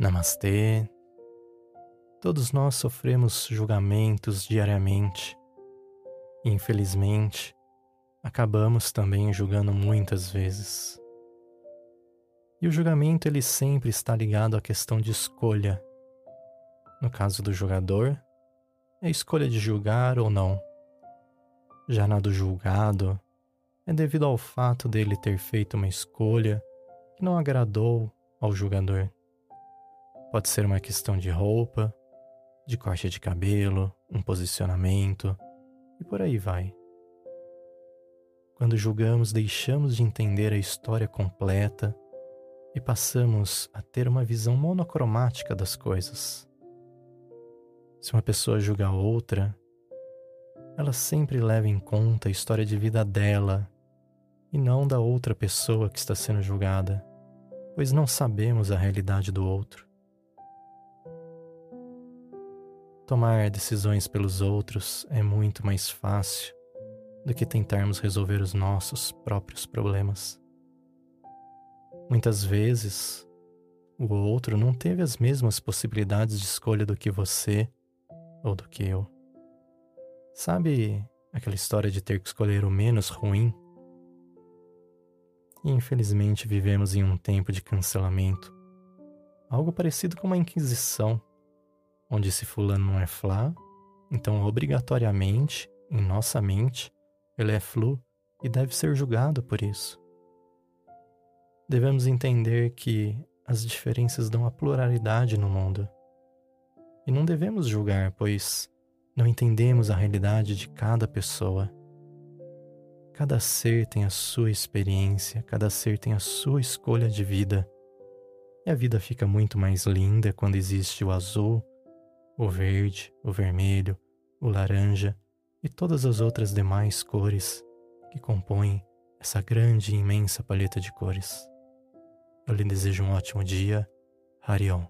Namastê. Todos nós sofremos julgamentos diariamente. Infelizmente, acabamos também julgando muitas vezes. E o julgamento ele sempre está ligado à questão de escolha. No caso do jogador, é a escolha de julgar ou não. Já na do julgado, é devido ao fato dele ter feito uma escolha que não agradou ao julgador. Pode ser uma questão de roupa, de corte de cabelo, um posicionamento e por aí vai. Quando julgamos, deixamos de entender a história completa e passamos a ter uma visão monocromática das coisas. Se uma pessoa julga outra, ela sempre leva em conta a história de vida dela e não da outra pessoa que está sendo julgada, pois não sabemos a realidade do outro. Tomar decisões pelos outros é muito mais fácil do que tentarmos resolver os nossos próprios problemas. Muitas vezes, o outro não teve as mesmas possibilidades de escolha do que você ou do que eu. Sabe aquela história de ter que escolher o menos ruim? Infelizmente vivemos em um tempo de cancelamento, algo parecido com uma inquisição onde se fulano não é Flá, então obrigatoriamente, em nossa mente, ele é Flu e deve ser julgado por isso. Devemos entender que as diferenças dão a pluralidade no mundo. E não devemos julgar, pois não entendemos a realidade de cada pessoa. Cada ser tem a sua experiência, cada ser tem a sua escolha de vida. E a vida fica muito mais linda quando existe o azul, o verde, o vermelho, o laranja e todas as outras demais cores que compõem essa grande e imensa paleta de cores. Eu lhe desejo um ótimo dia. Harion.